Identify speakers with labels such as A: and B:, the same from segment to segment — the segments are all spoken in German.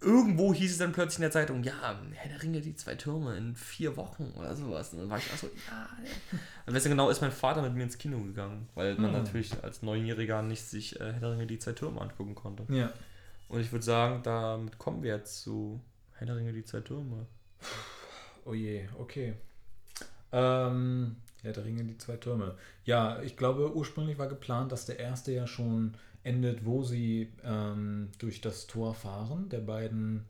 A: irgendwo hieß es dann plötzlich in der Zeitung, ja, Herr der Ringe, die zwei Türme in vier Wochen oder sowas. Und dann war ich auch so, ja. Und weißt du, genau ist mein Vater mit mir ins Kino gegangen, weil man
B: Hm.
A: natürlich als Neunjähriger nicht sich äh, Herr der Ringe, die zwei Türme angucken konnte.
B: Ja.
A: Und ich würde sagen, damit kommen wir jetzt zu Herr der Ringe, die zwei Türme.
B: Oh je, okay. Ähm, Herr der Ringe, die zwei Türme. Ja, ich glaube, ursprünglich war geplant, dass der erste ja schon endet, wo sie ähm, durch das Tor fahren, der beiden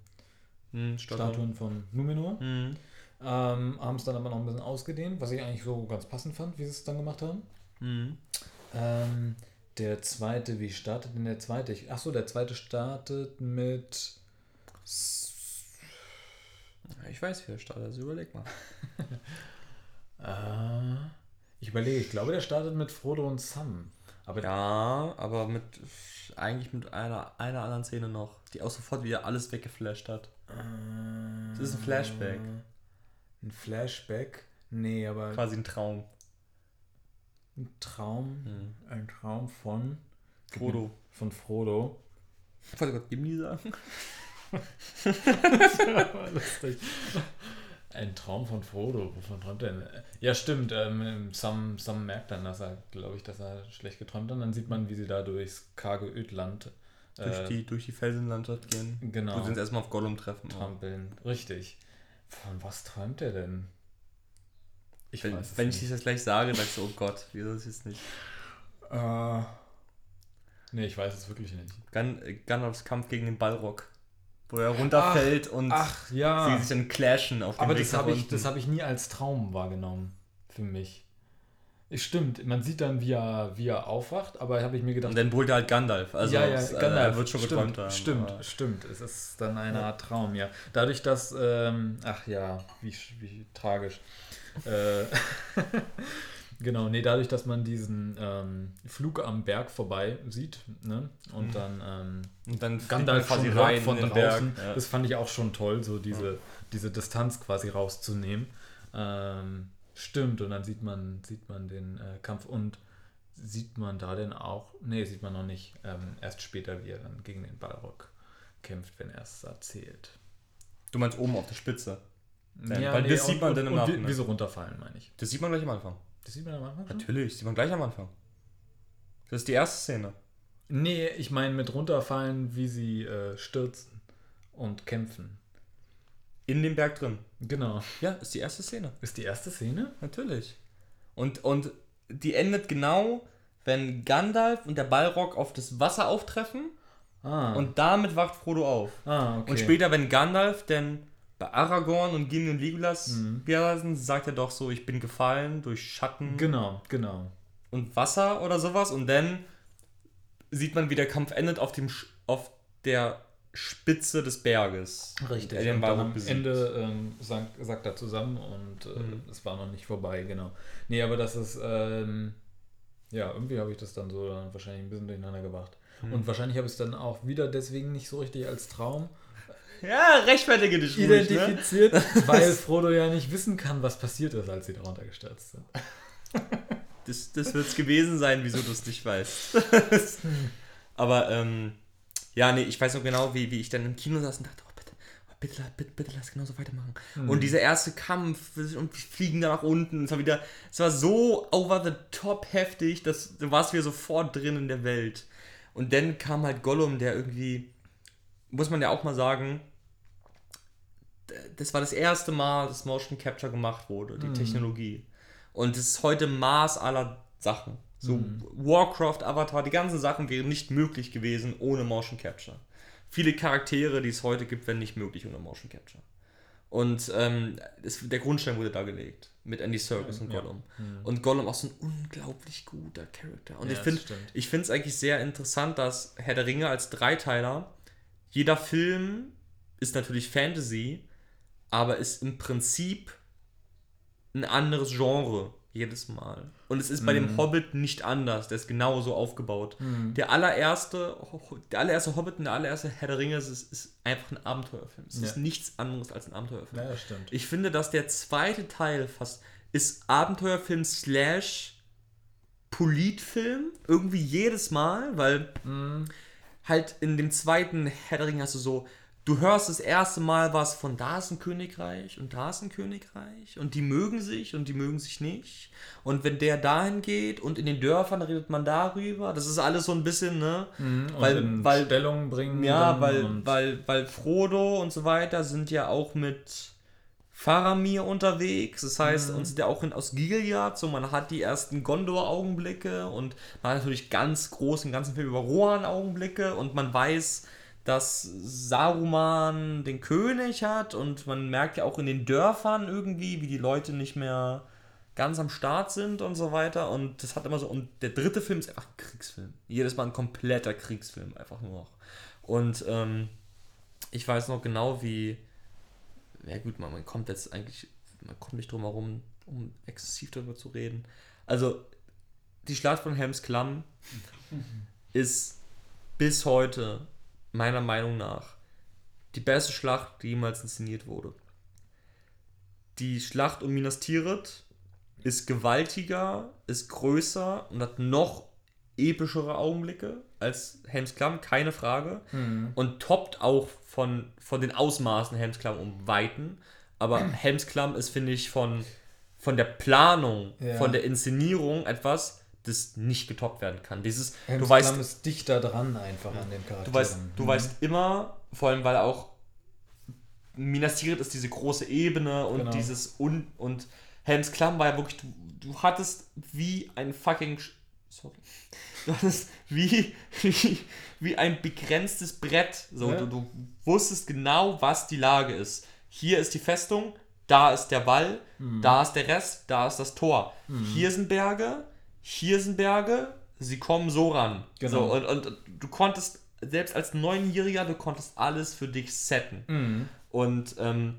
A: Hm,
B: Statuen von Numenor.
A: Hm.
B: Ähm, haben es dann aber noch ein bisschen ausgedehnt, was ich eigentlich so ganz passend fand, wie sie es dann gemacht haben.
A: Hm.
B: Ähm, der zweite, wie startet denn der zweite? Ich- Achso, der zweite startet mit.
A: Ich weiß, wie der startet, also überleg mal.
B: Äh, ich überlege, ich glaube, der startet mit Frodo und Sam. Aber
A: Ja, aber mit eigentlich mit einer, einer anderen Szene noch, die auch sofort wieder alles weggeflasht hat.
B: Äh,
A: Das ist ein Flashback.
B: Ein Flashback? Nee, aber
A: Quasi ein Traum.
B: ein Traum.
A: Hm.
B: Ein Traum von
A: Frodo.
B: Von Frodo.
A: Ich wollte gerade Gimli sagen.
B: Lustig. Ein Traum von Frodo. Wovon träumt er denn? Ja, stimmt. Ähm, Sam, Sam merkt dann, dass er, glaube ich, dass er schlecht geträumt hat. Und dann sieht man, wie sie da durchs karge Ödland
A: Durch
B: äh,
A: die, durch die Felsenlandschaft gehen.
B: genau
A: Wo sie uns erstmal auf Gollum treffen.
B: trampeln. Richtig. Von was träumt er denn? Ich
A: Wenn,
B: weiß es
A: wenn ich
B: nicht.
A: dich das gleich sage, sagst du, oh Gott, wieso ist es nicht?
B: Äh, nee, ich weiß es wirklich nicht.
A: Gun, Gandalfs Kampf gegen den Balrog. Wo er runterfällt und
B: Ach ja.
A: sie sich dann clashen auf dem
B: Aber
A: Weg
B: das habe ich, das hab ich nie als Traum wahrgenommen. Für mich. Es stimmt, man sieht dann, wie er, wie er aufwacht, aber habe ich mir gedacht,
A: Und dann holt er halt Gandalf. Also
B: ja, ja,
A: es, äh,
B: Gandalf.
A: er wird schon
B: stimmt,
A: geträumt haben.
B: Stimmt,
A: aber-
B: stimmt. Es ist dann eine Art Traum, ja. Dadurch, dass, ähm, ach ja, wie, wie tragisch. Äh, genau, nee, dadurch, dass man diesen ähm, Flug am Berg vorbei sieht, ne? Und
A: Mhm.
B: dann ähm,
A: Und dann
B: Gandalf quasi rein von draußen.
A: Berg. Ja.
B: Das fand ich auch schon toll, so diese, diese Distanz quasi rauszunehmen. Ähm, stimmt, und dann sieht man, sieht man den äh, Kampf und sieht man da denn auch, nee, sieht man noch nicht, ähm, erst später, wie er dann gegen den Balrog kämpft, wenn er es erzählt.
A: Du meinst oben auf der Spitze. Ja, weil das sieht man
B: und,
A: dann im Nachhinein.
B: wie sie runterfallen, meine ich.
A: Das sieht man gleich am Anfang.
B: Das sieht man am Anfang schon?
A: Natürlich, sieht man gleich am Anfang. Das ist die erste Szene.
B: Nee, ich meine mit runterfallen, wie sie äh, stürzen und kämpfen.
A: In dem Berg drin.
B: Genau.
A: Ja, ist die erste Szene.
B: Ist die erste Szene?
A: Natürlich. Und, und die endet genau, wenn Gandalf und der Balrog auf das Wasser auftreffen
B: Ah.
A: und damit wacht Frodo auf.
B: ah, okay.
A: Und später, wenn Gandalf denn bei Aragorn und Gimli und Legolas
B: Mhm.
A: sagt er doch so, ich bin gefallen durch Schatten
B: Genau, genau.
A: und Wasser oder sowas und dann sieht man, wie der Kampf endet auf dem auf der Spitze des Berges.
B: Richtig.
A: Der
B: und am
A: besiegt.
B: Ende ähm, sagt, sagt er zusammen und äh,
A: Mhm.
B: es war noch nicht vorbei, genau. Nee, aber das ist, ähm, ja, irgendwie habe ich das dann so dann wahrscheinlich ein bisschen durcheinander gebracht.
A: Mhm.
B: Und wahrscheinlich habe ich es dann auch wieder deswegen nicht so richtig als Traum
A: Ja, rechtfertige dich ruhig, ne?
B: identifiziert, weil Frodo ja nicht wissen kann, was passiert ist, als sie darunter gestürzt sind.
A: Das, das wird es gewesen sein, wieso du es nicht weißt. Aber, ähm, ja, nee, ich weiß noch genau, wie, wie ich dann im Kino saß und dachte, oh, bitte, oh, bitte, bitte, bitte lass genauso weitermachen. Und dieser erste Kampf und wir fliegen da nach unten, es war wieder, es war so over the top heftig, dass du warst wieder sofort drin in der Welt. Und dann kam halt Gollum, der irgendwie, muss man ja auch mal sagen, das war das erste Mal, dass Motion Capture gemacht wurde, die Technologie. Und es ist heute Maß aller Sachen. So Warcraft, Avatar, die ganzen Sachen wären nicht möglich gewesen ohne Motion Capture. Viele Charaktere, die es heute gibt, wären nicht möglich ohne Motion Capture. Und ähm, es, der Grundstein wurde da gelegt mit Andy Serkis und
B: Ja.
A: Gollum. Und Gollum auch so ein unglaublich guter Charakter. Und
B: Ja,
A: ich finde ich finde es eigentlich sehr interessant, dass Herr der Ringe als Dreiteiler, jeder Film ist natürlich Fantasy, aber ist im Prinzip ein anderes Genre jedes Mal. Und es ist bei
B: Mhm.
A: dem Hobbit nicht anders, der ist genauso aufgebaut. Der allererste, der allererste Hobbit und der allererste Herr der Ringe ist, ist einfach ein Abenteuerfilm. Es ist
B: Ja.
A: nichts anderes als ein Abenteuerfilm.
B: Ja, das stimmt.
A: Ich finde, dass der zweite Teil fast ist Abenteuerfilm slash Politfilm. Irgendwie jedes Mal, weil
B: Mhm.
A: halt in dem zweiten Herr der Ringe hast du so du hörst das erste Mal was von da ist ein Königreich und da ist ein Königreich und die mögen sich und die mögen sich nicht. Und wenn der dahin geht und in den Dörfern redet man darüber. Das ist alles so ein bisschen, ne?
B: Mhm,
A: weil, weil,
B: Stellung bringen.
A: ja, weil, weil, weil Frodo und so weiter sind ja auch mit Faramir unterwegs. Das heißt, und sind ja auch in, aus Gilead. So, man hat die ersten Gondor-Augenblicke und man hat natürlich ganz groß im ganzen Film über Rohan-Augenblicke und man weiß, dass Saruman den König hat und man merkt ja auch in den Dörfern irgendwie, wie die Leute nicht mehr ganz am Start sind und so weiter. Und das hat immer so. Und der dritte Film ist einfach ein Kriegsfilm. Jedes Mal ein kompletter Kriegsfilm, einfach nur noch. Und ähm, ich weiß noch genau, wie. Ja, gut, man, man kommt jetzt eigentlich. Man kommt nicht drum herum, um exzessiv darüber zu reden. Also, die Schlacht von Helms Klamm ist bis heute, meiner Meinung nach, die beste Schlacht, die jemals inszeniert wurde. Die Schlacht um Minas Tirith ist gewaltiger, ist größer und hat noch epischere Augenblicke als Helms Klamm, keine Frage.
B: Mhm.
A: Und toppt auch von, von den Ausmaßen Helms Klamm um Weiten. Aber Helms Klamm ist, finde ich, von, von der Planung,
B: Ja.
A: von der Inszenierung etwas, das nicht getoppt werden kann. Dieses,
B: Helms
A: du weißt,
B: Klamm ist dichter dran einfach an den Charakteren.
A: Du weißt, du
B: Mhm.
A: weißt immer, vor allem weil auch Minas Tirith ist diese große Ebene und
B: Genau.
A: dieses Un und Helms Klamm war ja wirklich, du, du hattest wie ein fucking sorry, du hattest wie, wie, wie ein begrenztes Brett. So,
B: Ja.
A: du, du wusstest genau, was die Lage ist. Hier ist die Festung, da ist der Wall,
B: Mhm.
A: da ist der Rest, da ist das Tor. Hier sind Berge, hier sind Berge, sie kommen so ran.
B: Genau.
A: So, und, und du konntest, selbst als Neunjähriger, du konntest alles für dich setten.
B: Mhm.
A: Und ähm,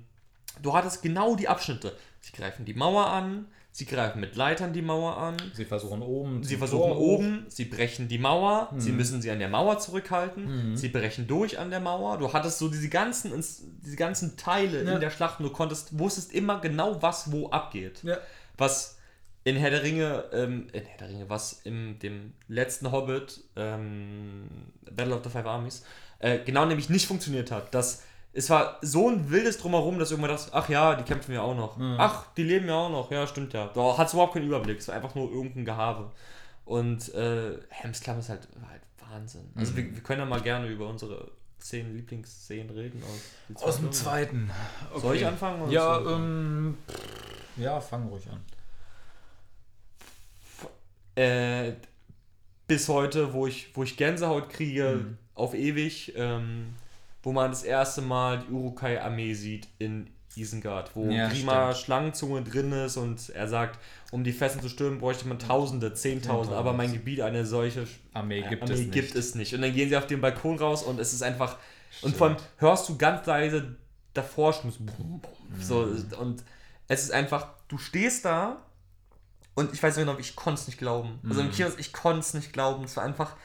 A: du hattest genau die Abschnitte. Sie greifen die Mauer an, sie greifen mit Leitern die Mauer an,
B: Sie versuchen oben.
A: sie versuchen oben, sie brechen die Mauer, sie müssen sie an der Mauer zurückhalten, sie brechen durch an der Mauer. Du hattest so diese ganzen, diese ganzen Teile
B: Ja.
A: in der Schlacht und du konntest, wusstest immer genau, was wo abgeht.
B: Ja.
A: Was in Herr der Ringe, ähm, in Herr der Ringe, was in dem letzten Hobbit, ähm, Battle of the Five Armies, äh, genau nämlich nicht funktioniert hat. Das, es war so ein wildes Drumherum, dass irgendwann das, ach ja, die kämpfen ja auch noch. Ach, die leben ja auch noch. Ja, stimmt ja. Da hat überhaupt keinen Überblick. Es war einfach nur irgendein Gehabe. Und äh, Helms Klamm ist halt, halt Wahnsinn. Also wir, wir können ja mal gerne über unsere zehn Lieblingsszenen reden. Aus,
B: Aus dem
A: Filme.
B: zweiten.
A: Soll ich anfangen? oder
B: Ja, ähm. Ja, fang ruhig an.
A: Äh, bis heute, wo ich, wo ich Gänsehaut kriege,
B: Mhm.
A: auf ewig, ähm, wo man das erste Mal die Urukai-Armee sieht in Isengard, wo
B: Ja,
A: Grima Schlangenzunge drin ist und er sagt, um die Fesseln zu stürmen, bräuchte man Tausende, Zehntausend, aber mein Gebiet eine solche
B: Armee gibt
A: Armee
B: es nicht.
A: gibt es nicht. Und dann gehen sie auf den Balkon raus und es ist einfach. Und vor allem hörst du ganz leise davor schon bum, so
B: Mhm.
A: und es ist einfach, du stehst da und ich weiß nicht genau, ich konnte es nicht glauben. Also
B: Mhm.
A: im Kino, ich konnte es nicht glauben. Es war einfach,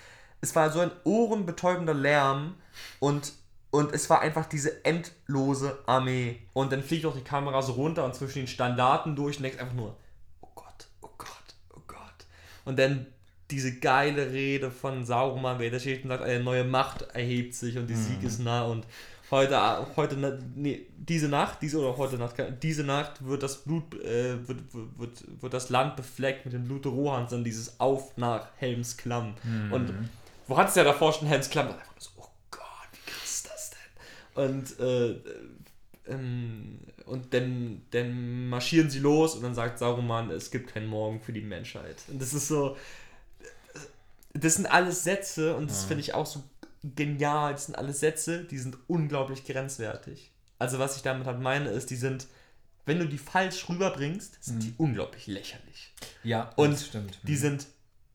A: es war so ein ohrenbetäubender Lärm und und es war einfach diese endlose Armee. Und dann fliegt auch die Kamera so runter und zwischen den Standarten durch und denkst einfach nur, oh Gott, oh Gott, oh Gott. Und dann diese geile Rede von Sauron, wer da steht und sagt, eine neue Macht erhebt sich und die Sieg ist nah und heute, heute, Na- nee, diese Nacht, diese oder heute Nacht, diese Nacht wird das Blut, äh, wird, wird, wird, wird das Land befleckt mit dem Blut Rohans und dieses Auf nach Helms Klamm. Und wo hat es ja davor schon Helms Klamm? Nur so, oh Gott, wie krass ist das denn? Und, äh, ähm, und dann, dann marschieren sie los und dann sagt Saruman, es gibt keinen Morgen für die Menschheit. Und das ist so, das sind alles Sätze und das finde ich auch so genial. Das sind alles Sätze, die sind unglaublich grenzwertig. Also was ich damit halt meine, ist, die sind, wenn du die falsch rüberbringst, sind die unglaublich lächerlich.
B: Ja,
A: Und
B: das stimmt.
A: Die sind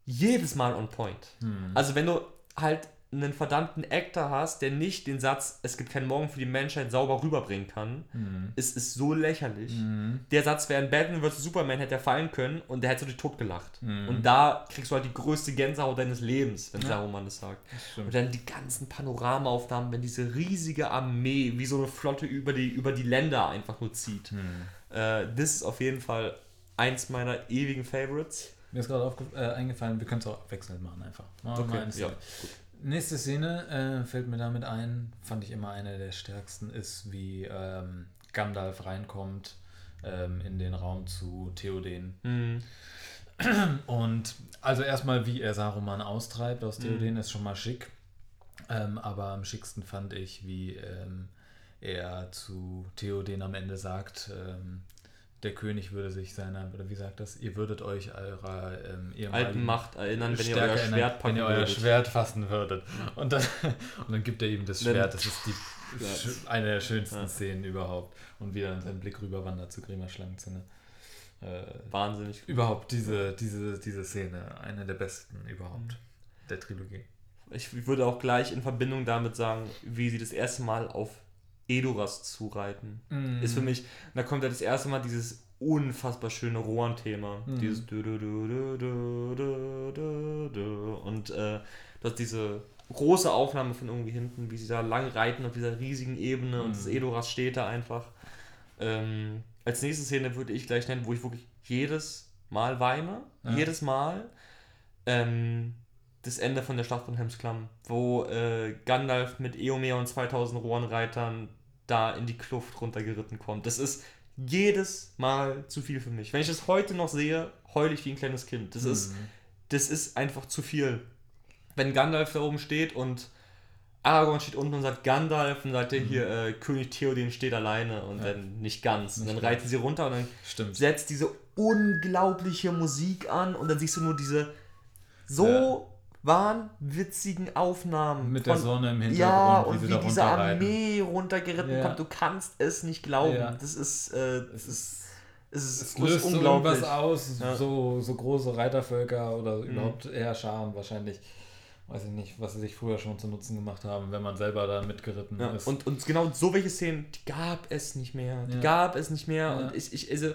A: jedes Mal on point.
B: Hm.
A: Also wenn du halt einen verdammten Actor hast, der nicht den Satz, es gibt keinen Morgen für die Menschheit sauber rüberbringen kann,
B: Hm.
A: ist es so lächerlich. Der Satz wäre in Batman vs. Superman hätte er fallen können und der hätte dich totgelacht.
B: Hm.
A: Und da kriegst du halt die größte Gänsehaut deines Lebens, wenn Saruman das sagt.
B: stimmt.
A: Und dann die ganzen Panoramaaufnahmen, wenn diese riesige Armee wie so eine Flotte über die, über die Länder einfach nur zieht.
B: Hm.
A: Äh, das ist auf jeden Fall eins meiner ewigen Favorites.
B: Mir ist gerade äh, eingefallen, wir können es auch abwechselnd machen einfach. Machen
A: Okay, ja.
B: Szene. Nächste Szene äh, fällt mir damit ein, fand ich immer eine der stärksten, ist wie ähm, Gandalf reinkommt ähm, in den Raum zu Theoden.
A: Mhm.
B: Und also erstmal, wie er Saruman austreibt aus Theoden, ist schon mal schick. Ähm, aber am schicksten fand ich, wie ähm, er zu Theoden am Ende sagt, ähm, der König würde sich seiner, oder wie sagt das, ihr würdet euch eurer ähm,
A: Alten Macht erinnern, wenn ihr euer
B: erinnern,
A: Schwert
B: wenn
A: packen
B: ihr euer
A: würdet.
B: Schwert fassen würdet. Und dann, und dann gibt er ihm das Schwert. Das ist die, sch- eine der schönsten
A: Ja.
B: Szenen überhaupt. Und wie dann sein Blick rüberwandert zu Grima Schlangenzunge. Äh,
A: Wahnsinnig.
B: überhaupt diese, diese, diese Szene, eine der besten
A: Mhm.
B: überhaupt der Trilogie.
A: Ich würde auch gleich in Verbindung damit sagen, wie sie das erste Mal auf Edoras zureiten.
B: Mhm.
A: Ist für mich, da kommt ja das erste Mal dieses unfassbar schöne Rohan-Thema.
B: Mhm.
A: Dieses du, du, du. Und äh, du hast diese große Aufnahme von irgendwie hinten, wie sie da lang reiten auf dieser riesigen Ebene und
B: Mhm.
A: das Edoras steht da einfach. Ähm, als nächste Szene würde ich gleich nennen, wo ich wirklich jedes Mal weine.
B: Ja.
A: Jedes Mal. Ähm, das Ende von der Schlacht von Helms Klamm, wo äh, Gandalf mit Eomer und 2000 Rohanreitern da in die Kluft runtergeritten kommt. Das ist jedes Mal zu viel für mich. Wenn ich das heute noch sehe, heule ich wie ein kleines Kind. Das, ist,
B: Mhm.
A: das ist einfach zu viel. Wenn Gandalf da oben steht und Aragorn steht unten und sagt Gandalf und sagt er hier, äh, König Theoden steht alleine und
B: Mhm. Ja.
A: dann nicht ganz. Und dann reiten sie runter und dann
B: Stimmt.
A: setzt diese unglaubliche Musik an und dann siehst du nur diese so
B: Ja.
A: Wahnwitzigen Aufnahmen.
B: Mit der
A: von-
B: Sonne im Hintergrund,
A: Ja, und wie
B: da
A: diese. Armee runtergeritten
B: Ja.
A: kommt, du kannst es nicht glauben.
B: Ja.
A: Das ist, äh,
B: Es ist
A: es ist,
B: Es löst
A: ist unglaublich.
B: irgendwas aus,
A: Ja.
B: so, so große Reitervölker oder
A: Mhm.
B: überhaupt eher Scharen wahrscheinlich. Weiß ich nicht, was sie sich früher schon zu Nutzen gemacht haben, wenn man selber da mitgeritten
A: Ja,
B: ist.
A: und, und genau so welche Szenen, die gab es nicht mehr. Die
B: Ja.
A: gab es nicht mehr.
B: Ja.
A: Und ich, ich, also,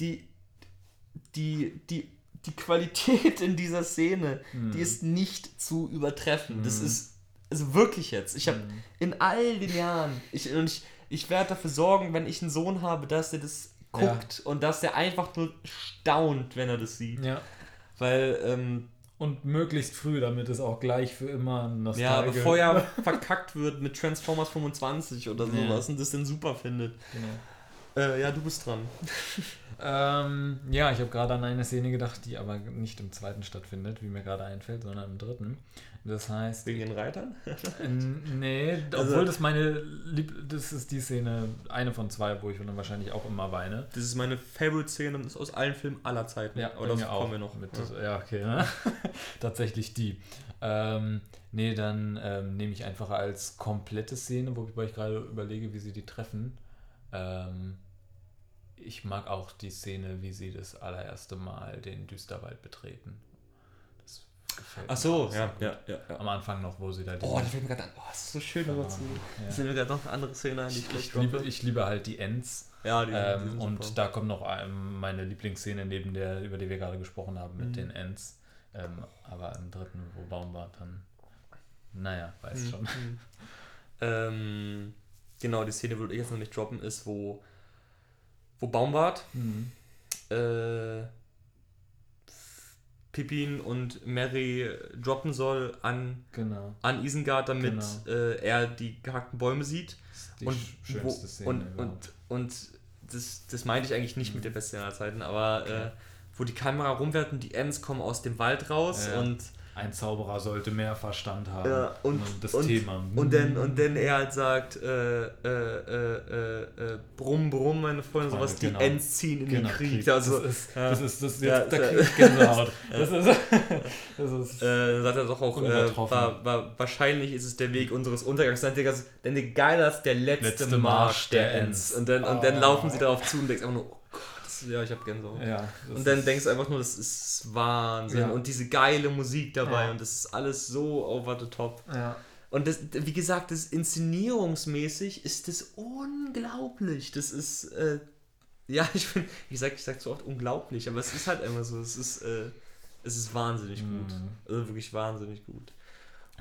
A: die, die, die, die Qualität in dieser Szene,
B: Mhm.
A: die ist nicht zu übertreffen. Das
B: Mhm.
A: ist, also wirklich jetzt. Ich habe
B: Mhm.
A: in all den Jahren, ich, und ich, ich werde dafür sorgen, wenn ich einen Sohn habe, dass der das
B: Ja.
A: guckt und dass der einfach nur staunt, wenn er das sieht.
B: ja.
A: Weil, ähm,
B: Und möglichst früh, damit es auch gleich für immer
A: ja,
B: nostalgisch
A: bevor er verkackt wird mit Transformers 25 oder
B: Ja.
A: sowas und das dann super findet.
B: Genau.
A: Äh, ja, du bist dran.
B: Ähm, ja, ich habe gerade an eine Szene gedacht, die aber nicht im zweiten stattfindet, wie mir gerade einfällt, sondern im dritten. Das heißt,
A: Wegen den Reitern?
B: Nee,
A: Also-
B: obwohl das meine Lieb das ist die Szene, eine von zwei, wo ich dann wahrscheinlich auch immer weine.
A: Das ist meine Favorite-Szene aus allen Filmen aller Zeiten.
B: Ja,
A: aber das kommen wir noch.
B: Mit,
A: ja.
B: ja. okay. Ne? Tatsächlich die. Ähm, nee, dann ähm, nehme ich einfach als komplette Szene, wobei ich gerade überlege, wie sie die treffen. Ähm, ich mag auch die Szene, wie sie das allererste Mal den Düsterwald betreten. Das gefällt
A: Ach so,
B: sehr
A: ja,
B: gut.
A: ja, ja, ja.
B: Am Anfang noch, wo sie da
A: Oh, da fällt mir gerade an. Oh, das ist so schön, darüber zu.
B: Ja.
A: Da fällt mir gerade noch eine andere Szene die ich
B: Ich, liebe,
A: droppe.
B: ich liebe halt die Ents.
A: Ja, die, die
B: Ähm,
A: sind
B: und
A: super.
B: da kommt noch ähm, meine Lieblingsszene neben der, über die wir gerade gesprochen haben, mit
A: Mhm.
B: den Ents. Ähm, aber im dritten, wo Baum war, dann. Naja, weiß
A: Mhm.
B: schon.
A: Mhm. ähm, genau, die Szene würde ich jetzt noch nicht droppen, ist, wo, wo Baumbart
B: Mhm.
A: äh, Pippin und Mary droppen soll an,
B: Genau.
A: an Isengard, damit
B: Genau.
A: äh, er die gehackten Bäume sieht.
B: Die
A: und wo,
B: Szene.
A: und,
B: überhaupt.
A: und, und das, das meinte ich eigentlich nicht mit der besten aller Zeiten, aber
B: Okay.
A: äh, wo die Kamera rumwirft und die Ents kommen aus dem Wald raus
B: Ja.
A: und,
B: Ein Zauberer sollte mehr Verstand haben.
A: Ja, und-
B: das
A: und-
B: Thema.
A: und, dann, und dann er halt sagt, äh, äh, äh, äh, äh, brumm, brumm, meine Freunde, sowas, die
B: genau.
A: Ents ziehen in
B: Genau,
A: den Krieg.
B: Krieg.
A: Also,
B: das ist,
A: ja.
B: das ist, das ist
A: Ja,
B: jetzt, da
A: ja.
B: krieg ich Gänsehaut. Das ist, das ist
A: Äh, sagt er doch auch, äh, war, war, wahrscheinlich ist es der Weg unseres Untergangs. Dann denkt er, geiler ist der letzte,
B: Letzte
A: Marsch der
B: der.
A: Ents. Und dann, und dann
B: Ah.
A: laufen sie darauf zu und denkst einfach nur, oh Ja, ich hab Gänsehaut.
B: ja,
A: Und dann denkst du einfach nur, das ist Wahnsinn.
B: Ja.
A: Und diese geile Musik dabei
B: Ja.
A: und das ist alles so over the top.
B: Ja.
A: Und das, wie gesagt, das inszenierungsmäßig ist das unglaublich. Das ist, äh, ja, ich bin, ich sag, ich sag so oft unglaublich, aber es ist halt immer so. Es ist, äh, es ist wahnsinnig gut.
B: Mhm.
A: Also wirklich wahnsinnig gut.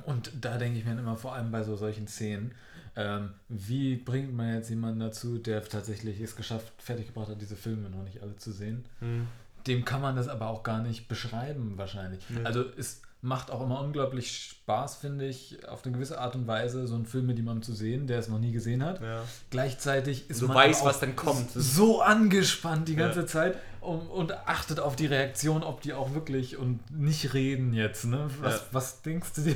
B: Und da denke ich mir immer vor allem bei so solchen Szenen, ähm, wie bringt man jetzt jemanden dazu, der tatsächlich es geschafft, fertiggebracht hat, diese Filme noch nicht alle zu sehen?
A: Hm.
B: Dem kann man das aber auch gar nicht beschreiben wahrscheinlich.
A: Nee.
B: Also es macht auch immer unglaublich Spaß, finde ich, auf eine gewisse Art und Weise so einen Film mit jemandem zu sehen, der es noch nie gesehen hat.
A: Ja.
B: Gleichzeitig ist
A: Du
B: man aber
A: was dann kommt.
B: so angespannt die ganze
A: Ja.
B: Zeit und, und achtet auf die Reaktion, ob die auch wirklich und nicht reden jetzt. Ne? Was,
A: Ja.
B: was denkst du dir?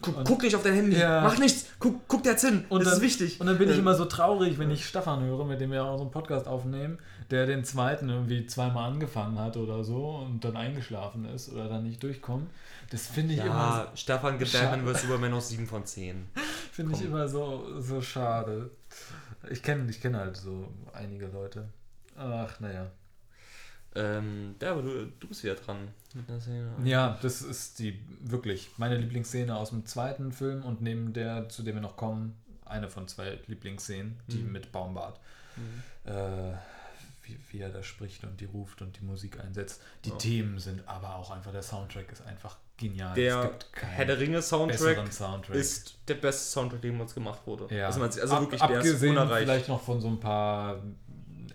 A: Guck, guck nicht auf dein Handy.
B: Ja.
A: Mach nichts. Guck, guck da jetzt hin.
B: Und
A: das
B: dann,
A: ist wichtig.
B: Und dann bin ich immer so traurig, wenn ich Stefan höre, mit dem wir auch so einen Podcast aufnehmen, der den zweiten irgendwie zweimal angefangen hat oder so und dann eingeschlafen ist oder dann nicht durchkommt. Das finde ich, immer,
A: Ja, Stefan gibt. Batman vs. Superman noch 7 von 10.
B: finde ich immer so, so schade. Ich kenne ich kenn halt so einige Leute. Ach, naja.
A: Ähm, ja, aber du, du bist wieder dran mit einer Szene.
B: Ja, das ist die wirklich meine Lieblingsszene aus dem zweiten Film und neben der, zu der wir noch kommen, eine von zwei Lieblingsszenen, die
A: Mhm.
B: mit Baumbart.
A: Mhm.
B: äh, wie, wie er da spricht und die ruft und die Musik einsetzt. Die
A: Ja.
B: Themen sind aber auch einfach, der Soundtrack ist einfach genial.
A: Der Herr der Ringe Soundtrack
B: Soundtrack.
A: ist der beste Soundtrack, der jemals gemacht wurde.
B: ja.
A: Also, also
B: Ab-
A: wirklich, der
B: abgesehen vielleicht noch von so ein paar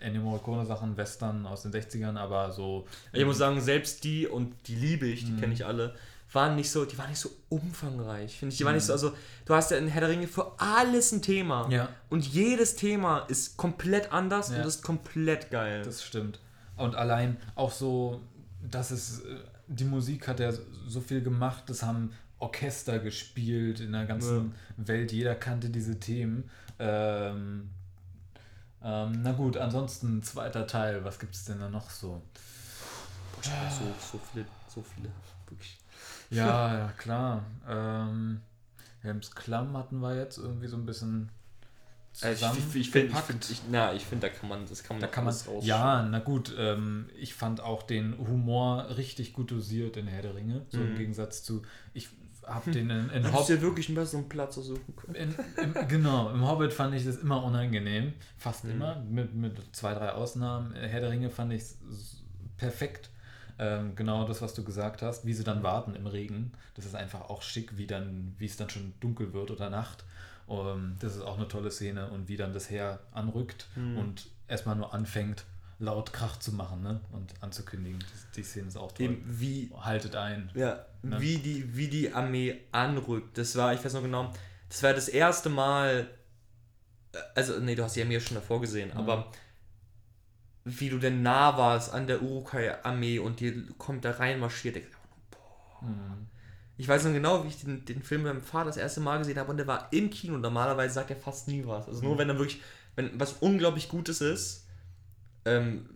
B: Ennio Morricone Sachen, Western aus den 60ern, aber so
A: Ich muss sagen, selbst die, und die liebe ich, die
B: Mhm.
A: kenne ich alle, waren nicht so, die waren nicht so umfangreich, finde ich. Die waren
B: Mhm.
A: nicht so, also du hast ja in Herr der Ringe für alles ein Thema.
B: ja,
A: Und jedes Thema ist komplett anders
B: Ja.
A: und ist komplett geil.
B: das stimmt. Und allein auch so, dass es äh, die Musik hat ja so viel gemacht, das haben Orchester gespielt in der ganzen Welt, jeder kannte diese Themen. Ähm, ähm, na gut, ansonsten zweiter Teil, was gibt es denn da noch so?
A: Boah, ich so, so viele, so viele, wirklich.
B: Ja, ja klar. Ähm, Helms Klamm hatten wir jetzt irgendwie so ein bisschen zusammen.
A: ich ich finde, ich
B: gepackt.
A: find, ich, na, ich finde, da kann man, das kann man
B: Da kann man,
A: raus-
B: ja, na gut, ähm, ich fand auch den Humor richtig gut dosiert in Herr der Ringe, so im
A: Mhm.
B: Gegensatz zu, ich habe den in, in Hobbit,
A: du dir wirklich einen besseren Platz aussuchen können.
B: in, im, genau, im Hobbit fand ich das immer unangenehm, fast
A: Mhm.
B: immer, mit, mit zwei, drei Ausnahmen. Herr der Ringe fand ich perfekt. Ähm, genau das, was du gesagt hast, wie sie dann warten im Regen. Das ist einfach auch schick, wie dann, wie es dann schon dunkel wird oder Nacht. Ähm, das ist auch eine tolle Szene und wie dann das Heer anrückt
A: Mhm.
B: und erstmal nur anfängt, laut Krach zu machen ne? und anzukündigen. Die, die Szene ist auch toll.
A: Eben wie,
B: Haltet ein.
A: ja,
B: Ne?
A: wie, die, wie die Armee anrückt. Das war, ich weiß noch genau, das war das erste Mal, äh, also, nee, du hast die Armee ja schon davor gesehen,
B: Mhm.
A: aber wie du denn nah warst an der Urukai-Armee und die kommt da reinmarschiert. Ich,
B: Mhm.
A: ich weiß noch genau, wie ich den, den Film mit meinem Vater das erste Mal gesehen habe und der war im Kino. Normalerweise sagt er fast nie was. Also nur
B: Mhm.
A: wenn er wirklich, wenn was unglaublich Gutes ist, ähm,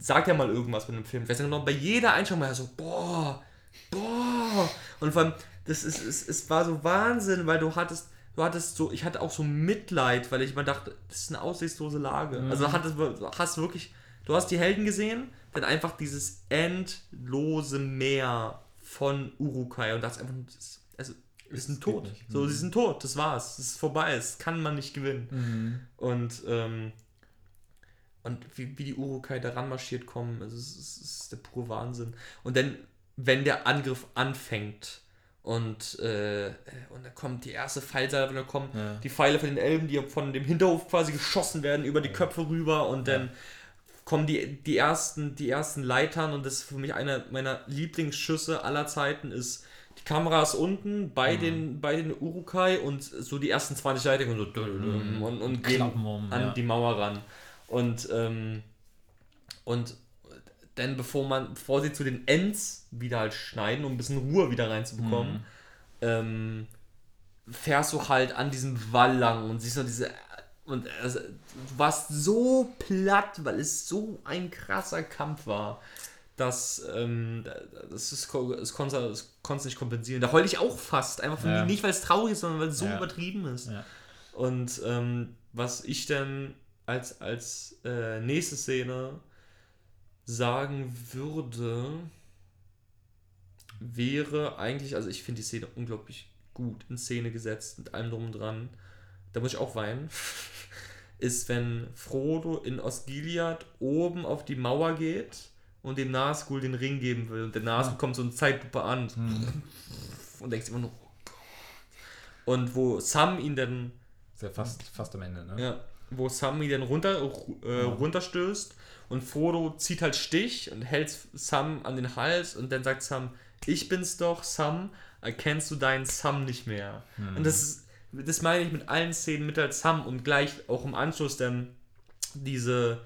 A: sagt er mal irgendwas mit dem Film. Ich weiß noch genau, bei jeder Einstellung war er so, boah, boah. Und vor allem, das ist, es, es war so Wahnsinn, weil du hattest, du hattest so, ich hatte auch so Mitleid, weil ich mir dachte, das ist eine aussichtslose Lage.
B: Mhm.
A: Also hattest, hast wirklich, du hast die Helden gesehen, dann einfach dieses endlose Meer von Urukai und das einfach, das, also,
B: Es
A: sind tot.
B: nicht.
A: So,
B: Mhm.
A: sie sind tot, das war's. Das ist vorbei, das kann man nicht gewinnen.
B: Mhm.
A: Und, ähm, und wie, wie die Urukai da ranmarschiert kommen, also es, ist- es ist der pure Wahnsinn. Und dann, wenn der Angriff anfängt und, äh, und dann kommt die erste Pfeilsalve, dann kommen
B: Ja.
A: die Pfeile von den Elben, die von dem Hinterhof quasi geschossen werden, über die Köpfe rüber und dann kommen die, die, ersten, die ersten Leitern und das ist für mich einer meiner Lieblingsschüsse aller Zeiten ist, die Kamera ist unten bei,
B: Mhm.
A: den, bei den Urukai und so die ersten 20 Leitern und so
B: Mhm.
A: und, und gehen
B: um,
A: an
B: ja.
A: die Mauer ran. Und, ähm, und dann bevor man, bevor sie zu den Ends wieder halt schneiden, um ein bisschen Ruhe wieder reinzubekommen,
B: Mhm.
A: ähm, fährst du halt an diesem Wall lang und siehst noch diese und also, du warst so platt, weil es so ein krasser Kampf war, dass ähm, das, ist, das, konnte, das konntest nicht kompensieren. Da heule ich auch fast, einfach von
B: Ja.
A: nicht, weil es traurig ist, sondern weil es so
B: Ja.
A: übertrieben ist.
B: Ja.
A: Und ähm, was ich dann als, als äh, nächste Szene sagen würde, wäre eigentlich, also ich finde die Szene unglaublich gut in Szene gesetzt, mit allem drum und dran. Da muss ich auch weinen. Ist, wenn Frodo in Osgiliath oben auf die Mauer geht und dem Nazgul den Ring geben will. Und der Nazgul
B: Ah.
A: kommt so eine Zeitlupe an
B: Mhm.
A: und denkt immer nur. Und wo Sam ihn dann
B: Ist ja fast, fast am Ende, ne?
A: ja, wo Sam ihn dann runter, äh, runterstößt und Frodo zieht halt Stich und hält Sam an den Hals und dann sagt Sam, ich bin's doch, Sam, erkennst du deinen Sam nicht mehr.
B: Hm.
A: Und das ist, das meine ich mit allen Szenen mit als Sam und gleich auch im Anschluss dann diese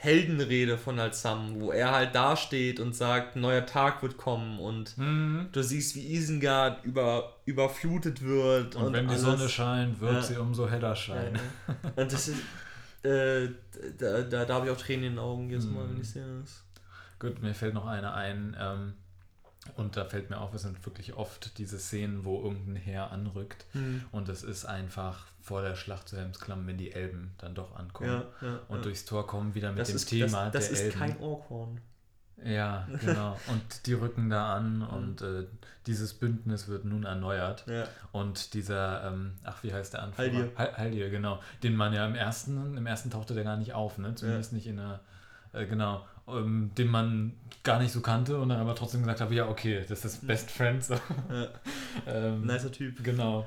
A: Heldenrede von als Sam, wo er halt dasteht und sagt, ein neuer Tag wird kommen und
B: Mhm.
A: du siehst, wie Isengard über, überflutet wird.
B: Und, wenn die
A: alles.
B: Sonne scheint, wird
A: Ja.
B: sie umso heller scheinen.
A: Ja. Und das ist, äh, da, da, da habe ich auch Tränen in den Augen jedes Mal,
B: Mhm.
A: wenn ich sehe das.
B: Gut, mir fällt noch eine ein. Ähm, und da fällt mir auf, es sind wirklich oft diese Szenen, wo irgendein Heer anrückt.
A: Mhm.
B: Und es ist einfach vor der Schlacht zu Helmsklamm, wenn die Elben dann doch ankommen.
A: Ja, ja,
B: Und
A: ja.
B: durchs Tor kommen wieder mit
A: das
B: dem
A: ist,
B: Thema
A: das, das
B: der
A: ist
B: Elben.
A: kein Orkhorn.
B: Ja, genau. Und die rücken da an und äh, dieses Bündnis wird nun erneuert.
A: Ja.
B: Und dieser, ähm, ach, wie heißt der Anführer?
A: Haldir.
B: Hal- Haldir, genau. Den man ja im ersten, im ersten tauchte der gar nicht auf, ne? Zumindest nicht in der, äh, genau. Ähm, den man gar nicht so kannte und dann aber trotzdem gesagt habe, ja, okay, das ist Best Friend. So.
A: Ja.
B: ähm,
A: Nicer Typ.
B: Genau.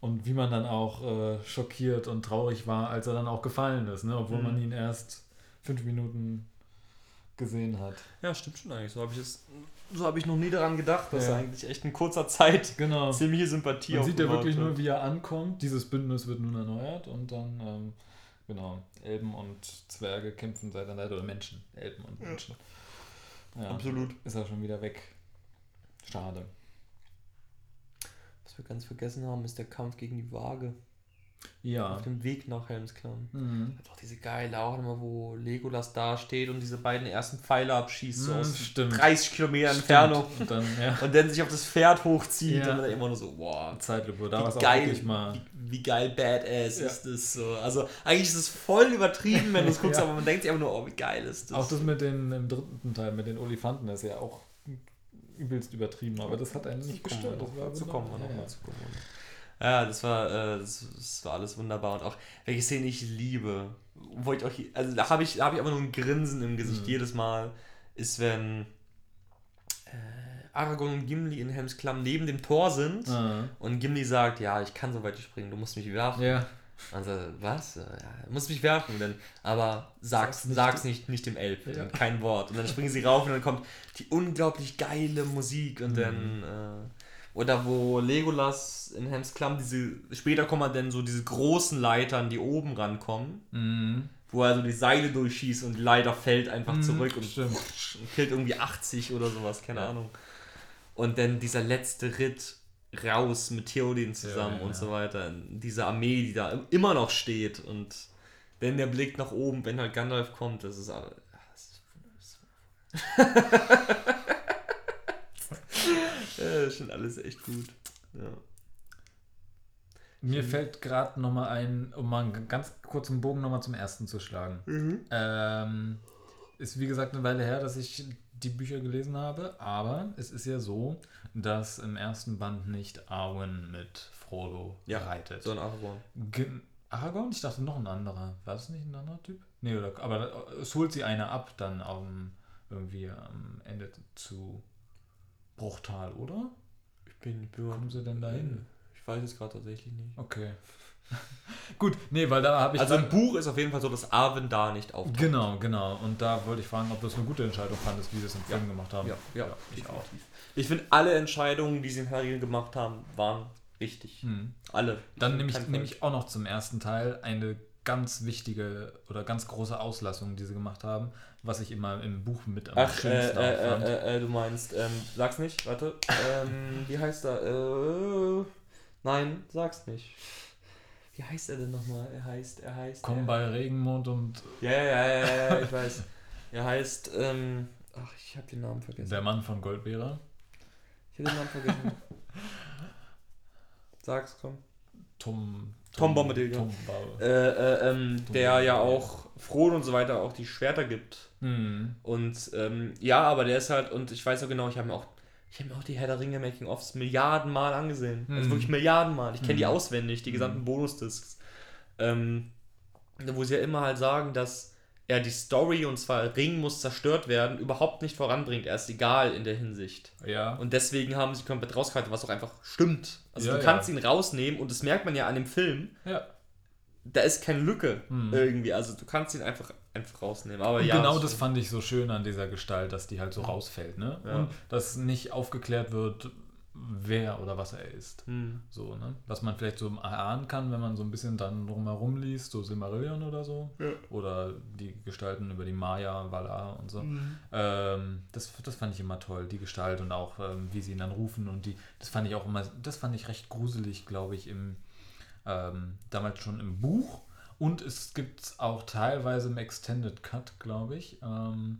B: Und wie man dann auch äh, schockiert und traurig war, als er dann auch gefallen ist, ne? obwohl
A: Mhm.
B: man ihn erst fünf Minuten gesehen hat.
A: Ja, stimmt schon eigentlich. So habe ich es. So habe ich noch nie daran gedacht, dass
B: Ja.
A: er eigentlich echt in kurzer Zeit
B: Genau.
A: ziemliche Sympathie
B: Man sieht ja wirklich
A: hat.
B: nur, wie er ankommt. Dieses Bündnis wird nun erneuert und dann, ähm, genau, Elben und Zwerge kämpfen Seite an Seite oder Menschen. Elben und
A: Ja.
B: Menschen. Ja,
A: Absolut.
B: Ist er schon wieder weg. Schade.
A: Was wir ganz vergessen haben, ist der Kampf gegen die Waage.
B: Ja.
A: Auf dem Weg nach Helmsklamm.
B: Mhm.
A: Hat auch diese geile, auch immer, wo Legolas da steht und diese beiden ersten Pfeile abschießt, so
B: Mhm,
A: aus
B: stimmt.
A: 30 Kilometer Entfernung.
B: Und dann, ja,
A: Und dann sich auf das Pferd hochzieht
B: Ja.
A: und dann immer nur so, wow,
B: Zeitlupe. Da war es
A: geil,
B: wirklich mal.
A: wie, wie geil badass
B: Ja.
A: ist das so. Also eigentlich ist es voll übertrieben, wenn du es guckst, aber man denkt sich einfach nur, oh, wie geil ist das.
B: Auch das mit den, im dritten Teil, mit den Olifanten, ist ja auch übelst übertrieben, aber das hat einen nicht gestört. Das war
A: dazu kommen wir
B: wunderbar.
A: noch,
B: Ja,
A: dazu kommen. Ja, das war, äh, das, das war alles wunderbar. Und auch, welche Szene ich liebe, wo ich auch, also da habe ich, da hab ich aber nur ein Grinsen im Gesicht
B: Mhm.
A: jedes Mal, ist, wenn äh, Aragorn und Gimli in Helmsklamm neben dem Tor sind
B: ja.
A: und Gimli sagt, ja, ich kann so weit springen, du musst mich werfen.
B: Ja.
A: Und so, was? Ja, du musst mich werfen, denn, aber sag's,
B: Sag's nicht.
A: sag's nicht, nicht dem Elf,
B: Ja.
A: kein Wort. Und dann springen sie rauf und dann kommt die unglaublich geile Musik und
B: Mhm.
A: dann, äh, oder wo Legolas in Helmsklamm diese, später kommen dann so diese großen Leitern, die oben rankommen,
B: Mhm.
A: wo er so die Seile durchschießt und die Leiter fällt einfach
B: Mhm,
A: zurück und, und killt irgendwie 80 oder sowas, keine
B: Ja.
A: Ahnung. Und dann dieser letzte Ritt raus mit Theoden zusammen
B: Theoden,
A: und
B: ja.
A: so weiter. Diese Armee, die da immer noch steht und dann der Blick nach oben, wenn halt Gandalf kommt, das ist alles. Das ist ja, das ist schon alles echt gut. Ja.
B: Mir fällt gerade nochmal ein, um mal einen ganz kurzen Bogen nochmal zum ersten zu schlagen. Ähm, ist wie gesagt eine Weile her, dass ich die Bücher gelesen habe, aber es ist ja so, dass im ersten Band nicht Arwen mit Frodo
A: Ja,
B: reitet.
A: So ein Aragorn.
B: Ge- Aragorn? Ich dachte noch ein anderer. War das nicht ein anderer Typ? Nee, oder, aber es holt sie einer ab dann am, irgendwie am Ende zu Bruchtal, oder?
A: Ich bin,
B: Wo kommen sie denn da hin?
A: Ich weiß es gerade tatsächlich nicht.
B: Okay. Gut, nee, weil da habe ich.
A: Also im Buch ist auf jeden Fall so, dass Arwen da nicht auftaucht.
B: Genau, genau. Und da wollte ich fragen, ob das eine gute Entscheidung fandest, wie sie es im Film gemacht haben.
A: Ja, ja,
B: ich auch.
A: Ich finde, alle Entscheidungen, die sie der Ringe gemacht haben, waren richtig.
B: Hm.
A: Alle.
B: Dann nehme ich, nehm ich auch noch zum ersten Teil eine ganz wichtige oder ganz große Auslassung, die sie gemacht haben, was ich immer im Buch mit am
A: Ach, äh,
B: schönsten auch
A: äh,
B: fand.
A: äh, äh, du meinst, ähm, sag's nicht, warte. ähm, wie heißt er? Äh, nein, sag's nicht. Wie heißt er denn nochmal? Er heißt, er heißt.
B: Komm bei Regenmond und
A: Ja, ja, ja, ja, ja, ich weiß. Er heißt, ähm, ach, ich hab den Namen vergessen.
B: der Mann von Goldbeere.
A: Ich hab den Namen vergessen. Sag's, komm.
B: Tom,
A: Tom Bombadil, ja.
B: Tom.
A: Äh, äh, ähm, der ja auch Frodo und so weiter auch die Schwerter gibt.
B: Hm.
A: Und ähm, ja, aber der ist halt, und ich weiß auch genau, ich habe mir auch, ich habe mir auch die Herr der Ringe Making-ofs Milliardenmal angesehen. Also
B: Mhm.
A: wirklich Milliardenmal. Ich kenne die
B: Mhm.
A: auswendig, die gesamten Bonusdiscs. Ähm, wo sie ja immer halt sagen, dass er die Story, und zwar Ring muss zerstört werden, überhaupt nicht voranbringt. Er ist egal in der Hinsicht.
B: Ja.
A: Und deswegen haben sie komplett rausgehalten, was auch einfach stimmt. Also
B: Ja,
A: du
B: ja.
A: kannst ihn rausnehmen und das merkt man ja an dem Film.
B: ja.
A: Da ist keine Lücke
B: Mhm.
A: irgendwie. Also du kannst ihn einfach, einfach rausnehmen. Aber
B: Und
A: ja,
B: genau
A: das
B: das fand ich so schön an dieser Gestalt, dass die halt so rausfällt, ne?
A: Ja.
B: Und dass nicht aufgeklärt wird, wer oder was er ist.
A: Hm.
B: So, ne? Was man vielleicht so erahnen kann, wenn man so ein bisschen dann drumherum liest, so Silmarillion oder so.
A: Ja.
B: Oder die Gestalten über die Maya, Valar und so.
A: Mhm.
B: Ähm, das, das fand ich immer toll, die Gestalt und auch, ähm, wie sie ihn dann rufen und die, das fand ich auch immer, das fand ich recht gruselig, glaube ich, im, ähm, damals schon im Buch. Und es gibt es auch teilweise im Extended Cut, glaube ich. Ähm,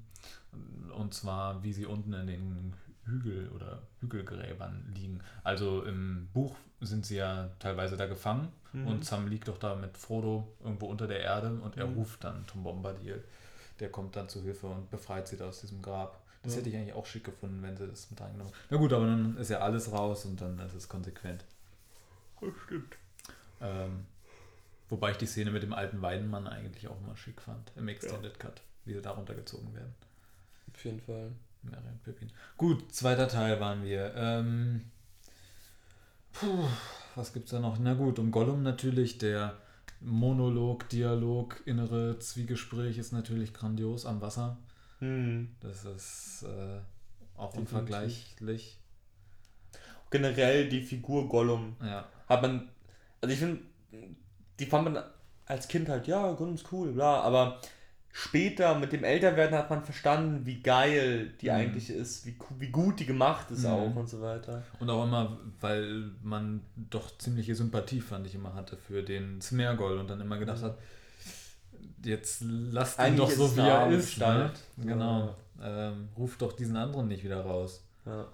B: und zwar, wie sie unten in den Hügel oder Hügelgräbern liegen. Also im Buch sind sie ja teilweise da gefangen
A: Mhm.
B: und Sam liegt doch da mit Frodo irgendwo unter der Erde und er
A: Mhm.
B: ruft dann Tom Bombadil. Der kommt dann zu Hilfe und befreit sie da aus diesem Grab. Das
A: Ja.
B: hätte ich eigentlich auch schick gefunden, wenn sie das mit reingenommen hätten. Na gut, aber dann ist ja alles raus und dann ist es konsequent.
A: Das stimmt.
B: Ähm, wobei ich die Szene mit dem alten Weidenmann eigentlich auch mal schick fand, im Extended Cut, wie sie da runtergezogen werden.
A: Auf jeden Fall.
B: Merry und Pippin. Gut, zweiter Teil waren wir. Ähm, puh, was gibt's da noch? Na gut, um Gollum natürlich, der Monolog, Dialog, innere Zwiegespräch ist natürlich grandios am Wasser.
A: Hm.
B: Das ist äh, auch
A: Definitiv.
B: unvergleichlich.
A: Generell die Figur Gollum
B: Ja.
A: hat man, also ich finde, die fand man als Kind halt, ja, Gollum ist cool, bla, aber später mit dem Älterwerden hat man verstanden, wie geil die
B: Mhm.
A: eigentlich ist, wie, wie gut die gemacht ist
B: Mhm.
A: auch und so weiter.
B: Und auch immer, weil man doch ziemliche Sympathie, fand ich immer, hatte für den Smergol und dann immer gedacht
A: Mhm.
B: hat, jetzt lasst ihn doch so, wie er ist. Ne? Genau. Ähm, ruft doch diesen anderen nicht wieder raus.
A: Ja.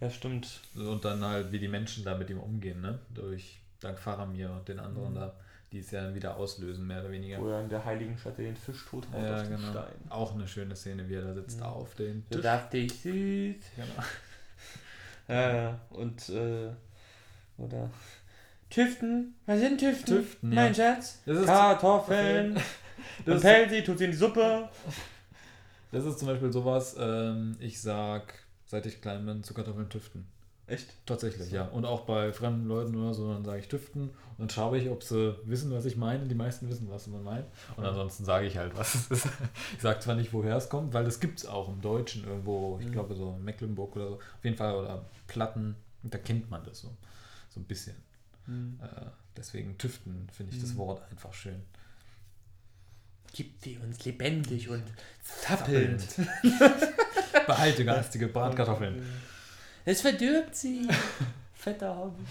A: Ja, stimmt.
B: Und dann halt, wie die Menschen da mit ihm umgehen, ne? Durch dank Faramir und den anderen
A: Mhm.
B: da, die es ja wieder auslösen, mehr oder weniger.
A: Wo er in der heiligen Stadt den Fisch tot haut
B: Ja,
A: auf den
B: genau.
A: Stein.
B: Auch eine schöne Szene, wie er da sitzt
A: Mhm.
B: auf den
A: Du
B: Tisch.
A: darfst dich süß.
B: Genau.
A: Ja, ja. Und, äh, oder. Tüften? Was sind Tüften?
B: Tüften,
A: mein
B: ja.
A: Schatz.
B: Das ist-
A: Kartoffeln.
B: Das
A: Und
B: ist,
A: Pelzi tut sie in die Suppe.
B: das ist zum Beispiel sowas, ähm, ich sag, seit ich klein bin, zu Kartoffeln tüften.
A: Echt?
B: Tatsächlich,
A: So.
B: ja. Und auch bei fremden Leuten oder so, dann sage ich tüften und dann schaue ich, ob sie wissen, was ich meine. Die meisten wissen, was man meint. Und ansonsten sage ich halt, was es ist. Ich sage zwar nicht, woher es kommt, weil das gibt es auch im Deutschen irgendwo, ich
A: Mhm.
B: glaube so in Mecklenburg oder so. Auf jeden Fall, oder Platten, da kennt man das so. So ein bisschen. Äh, deswegen tüften finde ich das
A: Mhm.
B: Wort einfach schön.
A: Gibt die uns lebendig und zappelnd.
B: Behalte garstige Bratkartoffeln.
A: Es verdirbt sie. Fetter Hobby.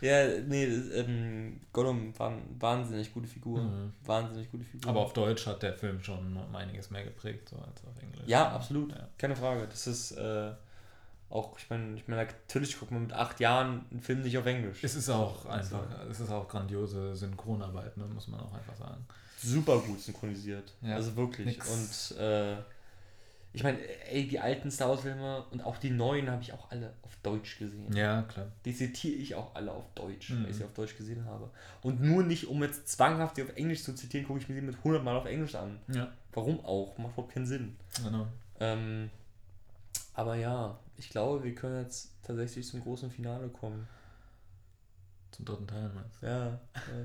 A: Ja, nee, das, ähm, Gollum war eine wahnsinnig gute Figur.
B: Mhm.
A: Wahnsinnig gute Figur.
B: Aber auf Deutsch hat der Film schon um einiges mehr geprägt, so als auf Englisch.
A: Ja, absolut.
B: Ja.
A: Keine Frage. Das ist äh, auch, ich meine, ich meine, natürlich guckt man mit acht Jahren einen Film nicht auf Englisch.
B: Es ist auch
A: Also-
B: einfach, es ist auch grandiose Synchronarbeit, ne, muss man auch einfach sagen.
A: super gut synchronisiert.
B: Ja,
A: also wirklich.
B: nix.
A: Und äh, ich meine, ey, die alten Star Wars-Filme und auch die neuen habe ich auch alle auf Deutsch gesehen.
B: Ja, klar.
A: Die zitiere ich auch alle auf Deutsch,
B: Mhm.
A: weil ich sie auf Deutsch gesehen habe. Und nur nicht, um jetzt zwanghaft sie auf Englisch zu zitieren, gucke ich mir sie mit 100 Mal auf Englisch an.
B: Ja,
A: Warum auch? Macht überhaupt keinen Sinn.
B: genau.
A: Ähm, aber ja, ich glaube, wir können jetzt tatsächlich zum großen Finale kommen.
B: Zum dritten Teil meinst
A: Ja, ja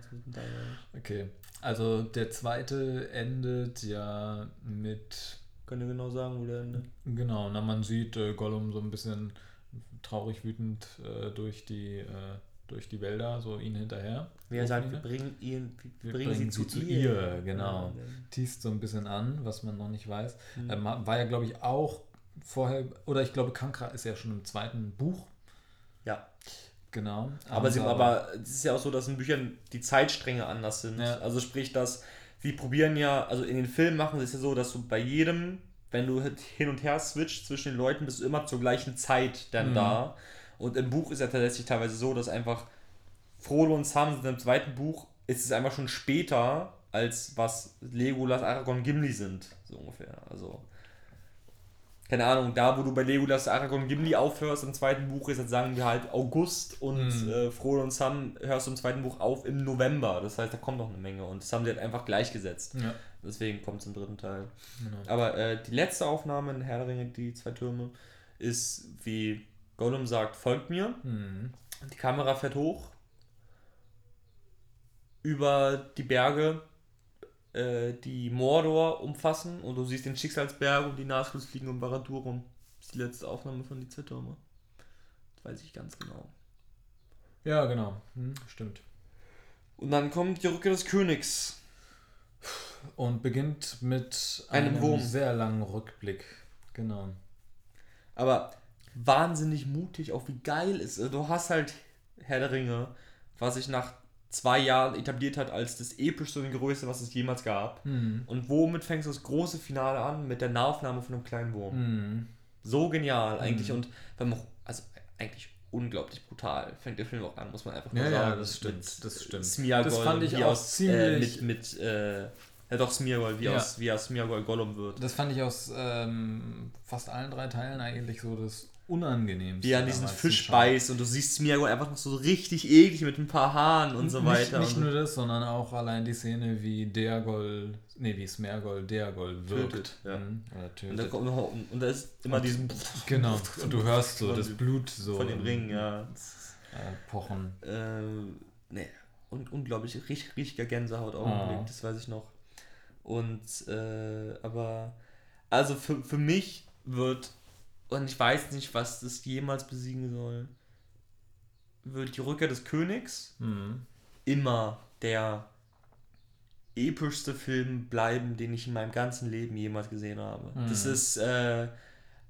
A: zum Teil.
B: du? Okay. Also der zweite endet ja mit,
A: Könnt ihr genau sagen, wo der endet?
B: genau, na man sieht äh, Gollum so ein bisschen traurig wütend äh, durch die äh, durch die Wälder, so ihn hinterher.
A: Wie er sagt, wir
B: Hochlinie.
A: bringen ihn, wir
B: Wir
A: bringen, sie zu, ihr.
B: genau.
A: Ja,
B: Teast so ein bisschen an, was man noch nicht weiß.
A: Mhm.
B: Ähm, war ja, glaube ich, auch vorher, oder ich glaube, Kankra ist ja schon im zweiten Buch.
A: Ja.
B: Genau.
A: Aber, sie, aber es ist ja auch so, dass in Büchern die Zeitstränge anders sind.
B: Ja.
A: Also sprich, dass sie probieren ja, also in den Filmen machen sie es ja so, dass du bei jedem, wenn du halt hin und her switcht zwischen den Leuten, bist du immer zur gleichen Zeit dann
B: Mhm.
A: da. Und im Buch ist ja tatsächlich teilweise so, dass einfach Frodo und Sam sind im zweiten Buch, ist es einfach schon später, als was Legolas, Aragorn, Gimli sind. So ungefähr. Also. Keine Ahnung, da wo du bei Legolas, Aragorn, Gimli aufhörst im zweiten Buch, ist jetzt sagen wir halt August und
B: Mhm.
A: äh, Frodo und Sam hörst du im zweiten Buch auf im November. Das heißt, da kommt noch eine Menge und das haben sie halt einfach gleichgesetzt.
B: Ja,
A: Deswegen kommt es im dritten Teil.
B: genau.
A: Aber äh, die letzte Aufnahme in Herr der Ringe, die zwei Türme, ist wie Gollum sagt, folgt mir.
B: Mhm.
A: Die Kamera fährt hoch über die Berge, äh, die Mordor umfassen und du siehst den Schicksalsberg und die Nazgûls fliegen um Barad-dûr rum. Das ist die letzte Aufnahme von die zwei Türme. weiß ich ganz genau.
B: Ja, genau. Hm, stimmt.
A: Und dann kommt die Rückkehr des Königs.
B: Und beginnt mit
A: Einem
B: einem, sehr langen Rückblick. Genau.
A: Aber wahnsinnig mutig, auch wie geil ist. Du hast halt Herr der Ringe, was sich nach zwei Jahren etabliert hat als das epischste und größte, was es jemals gab.
B: Hm.
A: Und womit fängst du das große Finale an? Mit der Nahaufnahme von einem kleinen Wurm.
B: Hm.
A: So genial eigentlich
B: Mhm.
A: und wenn man auch, also eigentlich unglaublich brutal fängt der Film auch an, muss man einfach
B: Ja,
A: mal
B: ja,
A: sagen.
B: das stimmt,
A: Mit
B: das stimmt.
A: Smeagol,
B: Das fand ich auch
A: aus,
B: ziemlich-
A: Äh, mit, mit äh, ja doch, Smeagol, wie,
B: Ja.
A: aus, wie aus Smeagol Gollum wird.
B: Das fand ich aus ähm, fast allen drei Teilen eigentlich so das Unangenehmste.
A: Wie er an diesen Fisch beißt und du siehst Smeagol einfach noch so richtig eklig mit ein paar Haaren und so
B: nicht,
A: weiter.
B: Nicht
A: und
B: nur das, sondern auch allein die Szene, wie Deagol, nee, wie Smergol Deagol wirkt.
A: Ja.
B: Mhm, Oder
A: und, da
B: tötet.
A: kommt noch, und da ist immer diesen
B: Genau. Und du hörst so das
A: dem-
B: Blut so
A: von den
B: im-
A: Ringen, ja.
B: äh, pochen.
A: Ähm, nee, und unglaublich, richtig, richtiger Gänsehaut
B: Oh.
A: Augenblick, das weiß ich noch. Und, äh, aber, also für, für mich wird, und ich weiß nicht, was das jemals besiegen soll, wird die Rückkehr des Königs
B: Mhm.
A: immer der epischste Film bleiben, den ich in meinem ganzen Leben jemals gesehen habe.
B: Mhm.
A: Das ist, äh,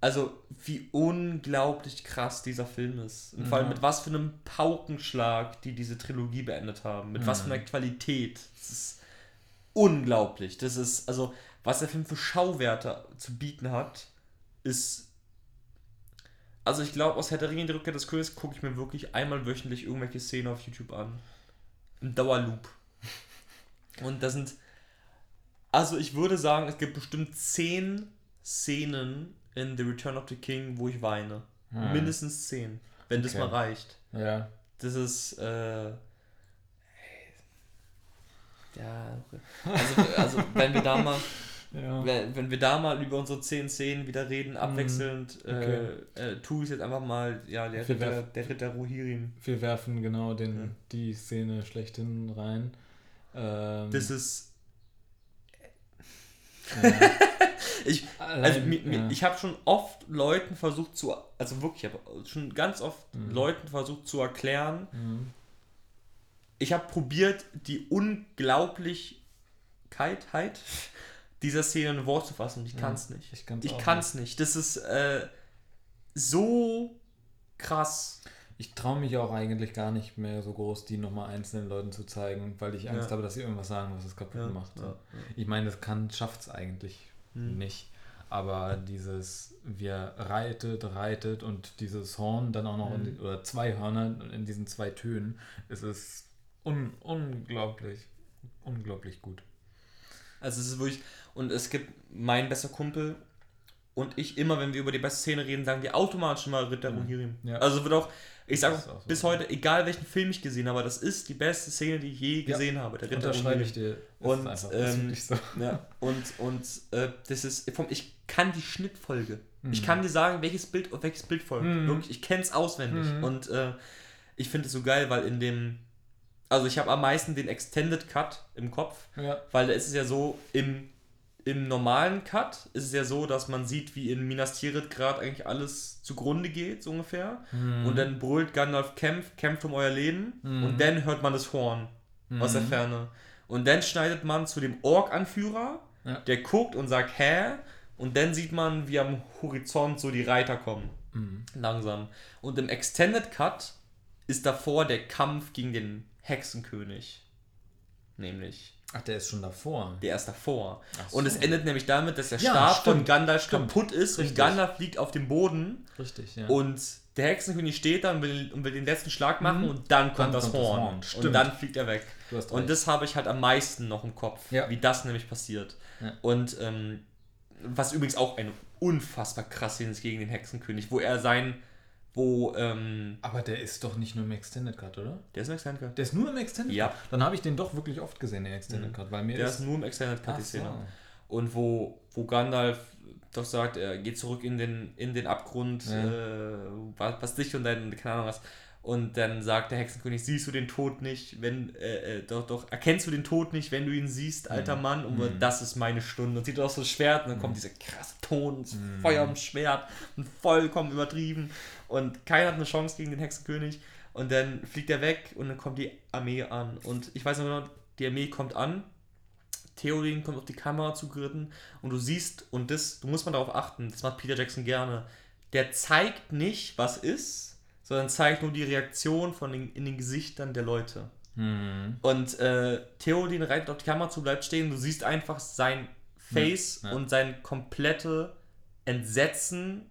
A: also wie unglaublich krass dieser Film ist. Und vor allem
B: Ja.
A: mit was für einem Paukenschlag, die diese Trilogie beendet haben. Mit was für
B: Mhm.
A: einer Qualität. Das ist unglaublich. Das ist, also, was der Film für Schauwerte zu bieten hat, ist. Also ich glaube, aus Herr der Ringe, die Rückkehr des Königs, gucke ich mir wirklich einmal wöchentlich irgendwelche Szenen auf YouTube an. Im Dauerloop. Und das sind. Also ich würde sagen, es gibt bestimmt zehn Szenen in The Return of the King, wo ich weine.
B: Hm.
A: Mindestens zehn. Wenn das
B: Okay.
A: mal reicht.
B: Ja.
A: Das ist, äh, ja, also, also wenn wir da mal,
B: ja.
A: wenn, wir da mal über unsere zehn Szenen wieder reden, abwechselnd,
B: Mhm. okay.
A: äh, äh, tue ich jetzt einfach mal, ja, der
B: Wir
A: Ritter, der Ritter Rohirrim.
B: Wir werfen genau den,
A: Ja.
B: die Szene schlechthin rein. Ähm,
A: Das ist,
B: ja.
A: ich, also mi, mi,
B: ja.
A: ich habe schon oft Leuten versucht zu, also wirklich, ich habe schon ganz oft
B: Mhm.
A: Leuten versucht zu erklären,
B: Mhm.
A: ich habe probiert, die Unglaublichkeit dieser Szene in ein Wort zu fassen ich
B: Ja,
A: kann es nicht.
B: ich kann's
A: Ich
B: auch
A: kann es nicht. Das ist äh, so krass.
B: Ich traue mich auch eigentlich gar nicht mehr so groß, die nochmal einzelnen Leuten zu zeigen, weil ich Angst
A: Ja.
B: habe, dass sie irgendwas sagen, was es kaputt
A: Ja,
B: macht.
A: ja, ja.
B: Ich meine, das kann, schafft es eigentlich
A: Hm.
B: nicht. Aber dieses, wir reitet, reitet und dieses Horn dann auch noch, in
A: Mhm.
B: die, oder zwei Hörner in diesen zwei Tönen, es ist un, unglaublich, unglaublich gut.
A: Also es ist wirklich. Und es gibt mein bester Kumpel und ich immer, wenn wir über die beste Szene reden, sagen wir automatisch immer Ritter
B: Mhm.
A: Rohirrim.
B: Ja.
A: Also wird auch, ich sage
B: so.
A: bis heute, egal welchen Film ich gesehen habe, das ist die beste Szene, die ich je
B: Ja.
A: gesehen habe. Der Ritter
B: Unterschreibe ich dir.
A: Und,
B: einfach,
A: ähm,
B: so.
A: Ja, und, und äh, das ist, vom, ich kann die Schnittfolge. Ich
B: Mhm.
A: kann dir sagen, welches Bild auf welches Bild folgt.
B: Mhm.
A: Wirklich, ich kenne es auswendig.
B: Mhm.
A: Und äh, ich finde es so geil, weil in dem, also ich habe am meisten den Extended Cut im Kopf,
B: Ja.
A: weil da ist es ja so, im, im normalen Cut ist es ja so, dass man sieht, wie in Minas Tirith gerade eigentlich alles zugrunde geht, so ungefähr.
B: Mhm.
A: Und dann brüllt Gandalf, kämpft, kämpft um euer Leben.
B: Mhm.
A: Und dann hört man das Horn aus der
B: Mhm.
A: Ferne. Und dann schneidet man zu dem Ork-Anführer,
B: Ja.
A: der guckt und sagt, hä? Und dann sieht man, wie am Horizont so die Reiter kommen.
B: Mhm.
A: Langsam. Und im Extended Cut ist davor der Kampf gegen den Hexenkönig. Nämlich.
B: Ach, der ist schon davor.
A: Der ist davor.
B: So.
A: Und es endet nämlich damit, dass der
B: Ja,
A: Stab von
B: stimmt,
A: Gandalf
B: stimmt.
A: kaputt ist
B: Richtig.
A: und Gandalf liegt auf dem Boden
B: Richtig, ja.
A: und der Hexenkönig steht da und will, und will den letzten Schlag machen
B: Mhm.
A: und dann kommt,
B: Dann
A: das,
B: kommt das
A: Horn.
B: Horn,
A: und
B: stimmt.
A: dann fliegt er weg. Und das habe ich halt am meisten noch im Kopf,
B: Ja.
A: wie das nämlich passiert.
B: Ja.
A: Und ähm, was übrigens auch eine unfassbar krasse Szene ist gegen den Hexenkönig, wo er sein, wo, ähm,
B: Aber der ist doch nicht nur im Extended Cut, oder?
A: der ist im Extended Cut.
B: Der ist nur im Extended
A: Ja.
B: Cut. Dann habe ich den doch wirklich oft gesehen, den Extended
A: Mhm.
B: Cut, weil mir
A: Der
B: ist.
A: ist nur im Extended Cut,
B: Ach
A: die Szene.
B: so.
A: Und wo, wo Gandalf doch sagt, er geht zurück in den, in den Abgrund,
B: Ja.
A: äh, was, was dich und dein, keine Ahnung was. Und dann sagt der Hexenkönig, siehst du den Tod nicht, wenn, äh, äh, doch, doch, erkennst du den Tod nicht, wenn du ihn siehst, alter Mann, und
B: Mhm.
A: das ist meine Stunde. Und sieht auch so das Schwert, und dann kommt dieser krasse Ton, das
B: Mhm.
A: Feuer im Schwert, und vollkommen übertrieben. Und keiner hat eine Chance gegen den Hexenkönig. Und dann fliegt er weg, und dann kommt die Armee an. Und ich weiß noch genau, die Armee kommt an, Theoden kommt auf die Kamera zugeritten und du siehst, und das, du musst mal darauf achten, das macht Peter Jackson gerne, der zeigt nicht, was ist, sondern zeigt nur die Reaktion von den, in den Gesichtern der Leute.
B: Mhm.
A: Und äh, Theoden reitet auf die Kamera zu, bleibt stehen, du siehst einfach sein Face
B: Ja, ja.
A: und sein komplette Entsetzen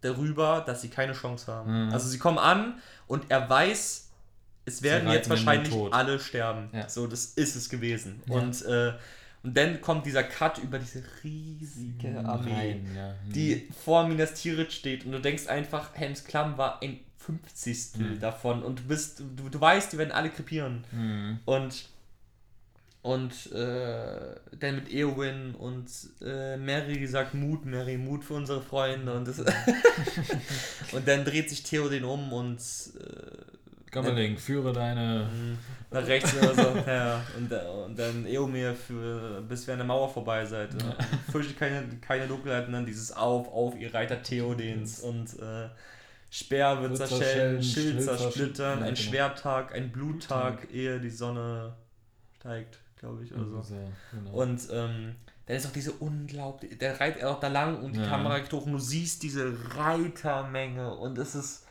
A: darüber, dass sie keine Chance haben.
B: Mhm.
A: Also sie kommen an und er weiß, es werden jetzt wahrscheinlich alle sterben.
B: Ja.
A: So, das ist es gewesen. Und, äh, und dann kommt dieser Cut über diese riesige Armee,
B: Rein, ja. Mhm.
A: die vor Minas Tirith steht und du denkst einfach, Helms Klamm war ein Fünfzigstel
B: Mhm.
A: davon und du bist, du, du weißt, die werden alle krepieren.
B: Mhm.
A: Und und äh, dann mit Eowyn und äh, Mary sagt Mut, Mary, Mut für unsere Freunde und das und dann dreht sich Theoden um und äh,
B: Gammerling, führe deine.
A: nach rechts oder so. ja, und, äh, und dann Eomir für bis wir an der Mauer vorbei seid. Ja. Fürchte keine, keine Dunkelheit und dann dieses Auf, auf, ihr Reiter Theodens und äh, Speer wird zerschellen, Schild zersplittern, ein
B: genau.
A: Schwerttag, ein Bluttag, ehe die Sonne steigt, glaube ich, oder so.
B: So, genau.
A: Und ähm, dann ist auch diese unglaubliche, der reitet auch da lang und die
B: Ja.
A: Kamera geht hoch und du siehst diese Reitermenge und es ist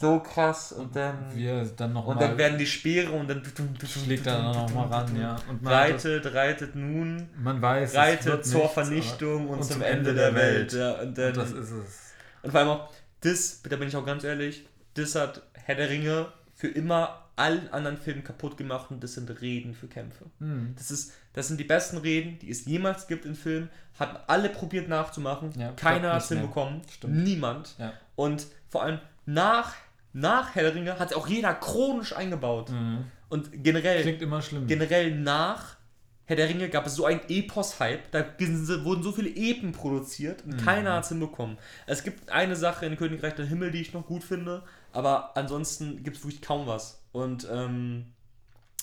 A: so krass und dann
B: wie er dann noch
A: und dann werden die Speere und dann
B: schlägt er dann noch mal ran, ja. Und das,
A: reitet, reitet nun,
B: man weiß,
A: reitet zur
B: nichts,
A: Vernichtung und,
B: und
A: zum Ende, der,
B: der
A: Welt.
B: Welt.
A: Ja, und, dann,
B: Und das ist es.
A: und vor allem auch, das, da bin ich auch ganz ehrlich, das hat Herr der Ringe für immer allen anderen Filmen kaputt gemacht und das sind Reden für Kämpfe.
B: Mhm.
A: Das, ist, das sind die besten Reden, die es jemals gibt in Filmen. Hatten alle probiert nachzumachen.
B: Ja,
A: Keiner hat es hinbekommen.
B: Stimmt.
A: Niemand.
B: Ja.
A: Und vor allem nach, nach Herr der Ringe hat es auch jeder chronisch eingebaut.
B: Mhm.
A: Und generell,
B: Klingt immer schlimm.
A: generell nach Herr der Ringe gab es so einen Epos-Hype. Da wurden so viele Epen produziert und
B: Mhm.
A: keiner hat es hinbekommen. Es gibt eine Sache in Königreich der Himmel, die ich noch gut finde, aber ansonsten gibt es wirklich kaum was. Und ähm,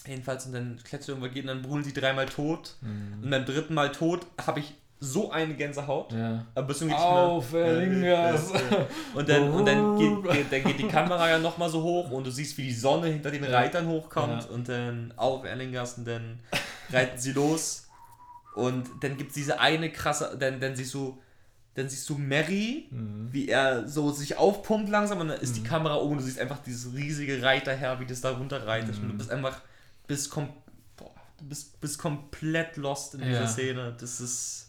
A: jedenfalls, und dann klettert irgendwann geht und dann brüllen sie dreimal tot.
B: Mhm.
A: Und beim dritten Mal tot habe ich so eine Gänsehaut.
B: Ja.
A: Aber
B: Auf,
A: mehr-
B: Ringas!
A: und dann, und dann, geht, geht, dann geht die Kamera ja nochmal so hoch und du siehst, wie die Sonne hinter den Reitern hochkommt
B: Ja.
A: und dann auf Erlingers und dann reiten sie los und dann gibt es diese eine krasse, dann, dann siehst du, dann siehst du Mary,
B: Mhm.
A: wie er so sich aufpumpt langsam und dann ist die Kamera oben und du siehst einfach dieses riesige Reiterherr, wie das da runterreitet und du bist einfach, bist, kom boah, du bist, bist komplett lost in dieser
B: Ja.
A: Szene. Das ist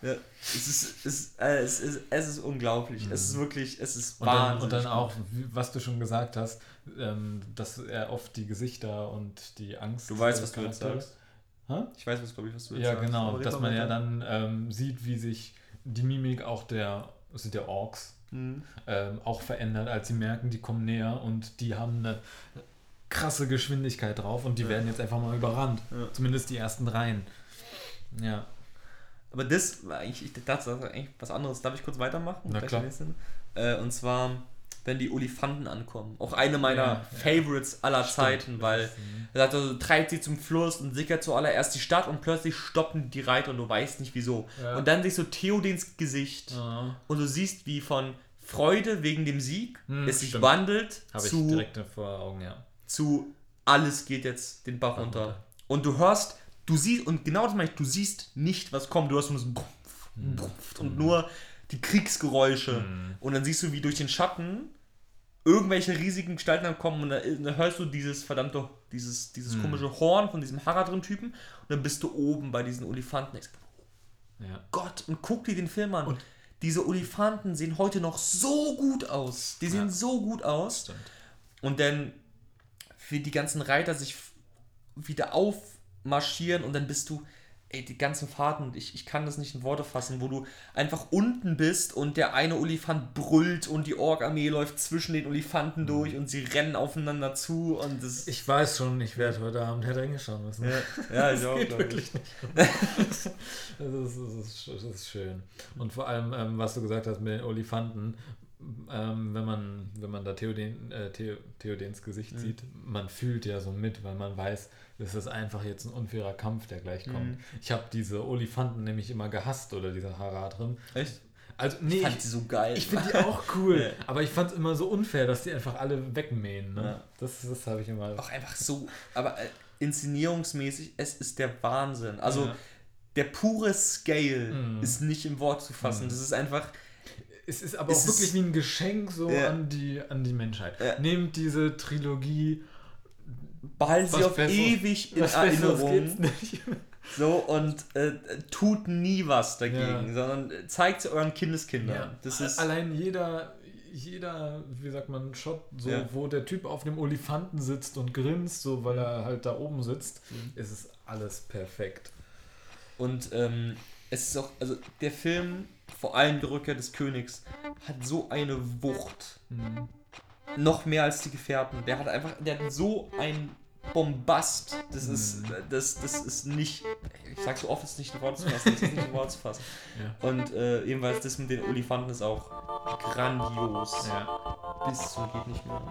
A: ja, es ist, es, äh, es ist, es ist unglaublich. Es ist wirklich, es ist
B: Und dann,
A: wahnsinnig.
B: und dann auch, was du schon gesagt hast, ähm, dass er oft die Gesichter und die Angst.
A: Du weißt, was du jetzt sagst.
B: Hä?
A: Ich weiß, was glaube ich, was du jetzt
B: Ja,
A: sagst.
B: genau, dass man ja dann ähm, sieht, wie sich die Mimik auch der, das sind ja Orks,
A: Mhm.
B: ähm, auch verändert, als sie merken, die kommen näher und die haben eine krasse Geschwindigkeit drauf und die
A: Ja.
B: werden jetzt einfach mal überrannt.
A: Ja.
B: Zumindest die ersten Reihen. Ja.
A: Aber das war eigentlich, ich dachte, das war eigentlich was anderes. Darf ich kurz weitermachen?
B: Na klar.
A: Äh, und zwar, wenn die Olifanten ankommen. Auch eine meiner
B: Ja.
A: Favorites aller
B: Stimmt.
A: Zeiten, weil
B: Mhm.
A: er sagt, also, treibt sie zum Fluss und sickert zuallererst die Stadt und plötzlich stoppen die Reiter und du weißt nicht wieso.
B: Ja.
A: Und dann siehst du Theodens Gesicht
B: Ja.
A: und du siehst, wie von Freude wegen dem Sieg
B: Hm,
A: es sich
B: stimmt.
A: wandelt
B: ich
A: zu
B: direkt vor Augen, ja.
A: zu alles geht jetzt den Bach runter. Und du hörst, du siehst, und genau das meine ich, du siehst nicht, was kommt, du hörst nur so Brumpf,
B: Hm.
A: Brumpf und nur die Kriegsgeräusche. Und dann siehst du, wie durch den Schatten irgendwelche riesigen Gestalten dann kommen und dann, dann hörst du dieses verdammte, dieses, dieses
B: Hm.
A: komische Horn von diesem Haradrim-Typen und dann bist du oben bei diesen Olifanten. Sag,
B: ja.
A: Gott, und guck dir den Film an.
B: Und-
A: diese Olifanten sehen heute noch so gut aus. Die sehen
B: Ja.
A: so gut aus.
B: Stimmt.
A: Und dann wie die ganzen Reiter sich wieder aufmarschieren und dann bist du, ey, die ganzen Fahrten, ich, ich kann das nicht in Worte fassen, wo du einfach unten bist und der eine Olifant brüllt und die Ork-Armee läuft zwischen den Olifanten durch und sie rennen aufeinander zu und das
B: Ich weiß schon, ich werde heute Abend Herr der Ringe schauen müssen.
A: ja, ja, ich
B: Das
A: auch,
B: geht
A: glaub ich.
B: wirklich nicht. das, ist, das, ist, das ist schön. Und vor allem, ähm, was du gesagt hast mit den Olifanten, ähm, wenn man, wenn man da Theoden, äh, Theo, Theodens Gesicht
A: Mhm.
B: sieht, man fühlt ja so mit, weil man weiß, das ist einfach jetzt ein unfairer Kampf, der gleich kommt.
A: Mhm.
B: Ich habe diese Olifanten nämlich immer gehasst oder diese Haradrim.
A: Echt?
B: Also, nee,
A: Ich fand die so geil.
B: ich finde die auch cool,
A: Ja.
B: aber ich fand es immer so unfair, dass die einfach alle wegmähen. Ne?
A: Ja.
B: Das, das habe ich immer.
A: auch einfach so, aber äh, inszenierungsmäßig, es ist der Wahnsinn. Also
B: Ja.
A: der pure Scale
B: Mhm.
A: ist nicht im Wort zu fassen.
B: Mhm.
A: Das ist einfach,
B: Es ist aber
A: Es
B: auch wirklich wie ein Geschenk so
A: Ja.
B: an, die, an die Menschheit.
A: Ja.
B: Nehmt diese Trilogie.
A: behalten sie auf
B: Besseres-
A: ewig in Erinnerung. So und äh, tut nie was dagegen,
B: Ja.
A: sondern zeigt es euren Kindeskindern. Das ist
B: allein jeder, jeder, wie sagt man, Shot, so, wo der Typ auf dem Olifanten sitzt und grinst, so weil er halt da oben sitzt,
A: Mhm.
B: ist es alles perfekt.
A: Und ähm, es ist auch, also der Film, vor allem die Rückkehr des Königs, hat so eine Wucht.
B: Mhm.
A: Noch mehr als die Gefährten. Der hat einfach, der hat so ein Bombast. Das ist,
B: Mhm.
A: das, das ist nicht, ich sag so oft, es ist nicht in Worte zu fassen, es ist nicht in Worte zu fassen.
B: Ja.
A: Und äh, ebenfalls das mit den Olifanten ist auch grandios.
B: Ja.
A: Bis zum geht nicht mehr.